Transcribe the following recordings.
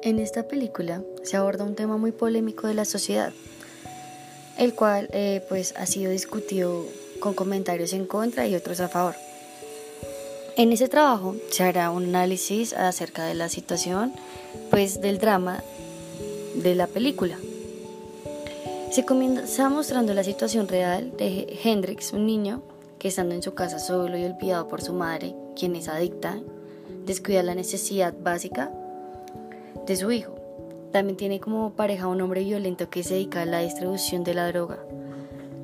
En esta película se aborda un tema muy polémico de la sociedad, el cual eh, pues ha sido discutido con comentarios en contra y otros a favor. En ese trabajo se hará un análisis acerca de la situación pues del drama de la película. Se comienza mostrando la situación real de Hendrix, un niño que estando en su casa solo y olvidado por su madre, quien es adicta, descuida la necesidad básica de su hijo. También tiene como pareja un hombre violento que se dedica a la distribución de la droga.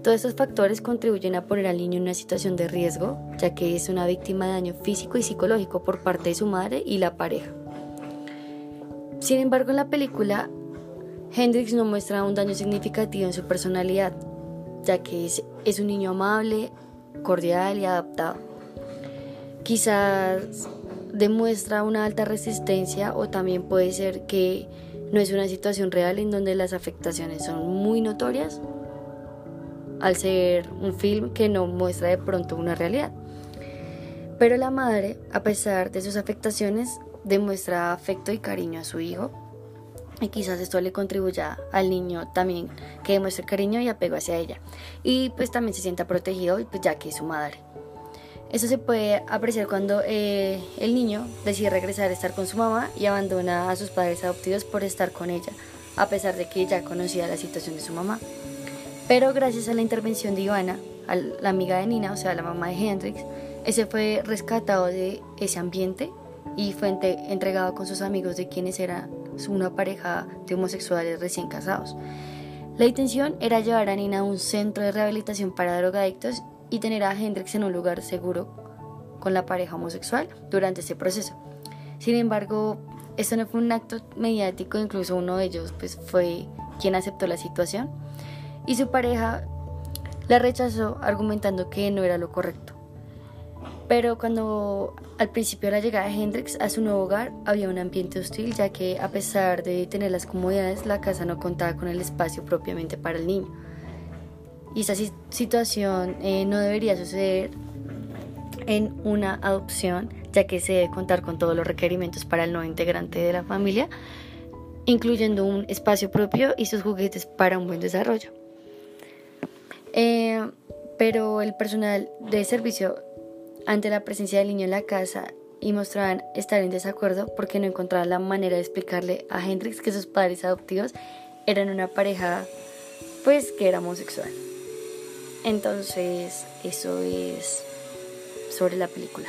Todos estos factores contribuyen a poner al niño en una situación de riesgo, ya que es una víctima de daño físico y psicológico por parte de su madre y la pareja. Sin embargo, en la película, Hendrix no muestra un daño significativo en su personalidad, ya que es, es un niño amable, cordial y adaptado. Quizás demuestra una alta resistencia o también puede ser que no es una situación real en donde las afectaciones son muy notorias al ser un film que no muestra de pronto una realidad. Pero la madre, a pesar de sus afectaciones, demuestra afecto y cariño a su hijo y quizás esto le contribuya al niño también que demuestre cariño y apego hacia ella y pues también se sienta protegido pues ya que es su madre. Eso se puede apreciar cuando eh, el niño decide regresar a estar con su mamá y abandona a sus padres adoptivos por estar con ella, a pesar de que ya conocía la situación de su mamá. Pero gracias a la intervención de Ivana, la amiga de Nina, o sea, la mamá de Hendrix, ese fue rescatado de ese ambiente y fue entregado con sus amigos de quienes era una pareja de homosexuales recién casados. La intención era llevar a Nina a un centro de rehabilitación para drogadictos y tener a Hendrix en un lugar seguro con la pareja homosexual durante ese proceso. Sin embargo, esto no fue un acto mediático, incluso uno de ellos pues, fue quien aceptó la situación y su pareja la rechazó argumentando que no era lo correcto. Pero cuando al principio de la llegada de Hendrix a su nuevo hogar había un ambiente hostil ya que a pesar de tener las comodidades la casa no contaba con el espacio propiamente para el niño. Y esa situación eh, no debería suceder en una adopción ya que se debe contar con todos los requerimientos para el nuevo integrante de la familia, incluyendo un espacio propio y sus juguetes para un buen desarrollo. Eh, pero el personal de servicio ante la presencia del niño en la casa y mostraban estar en desacuerdo porque no encontraban la manera de explicarle a Hendrix que sus padres adoptivos eran una pareja pues que era homosexual. Entonces eso es sobre la película.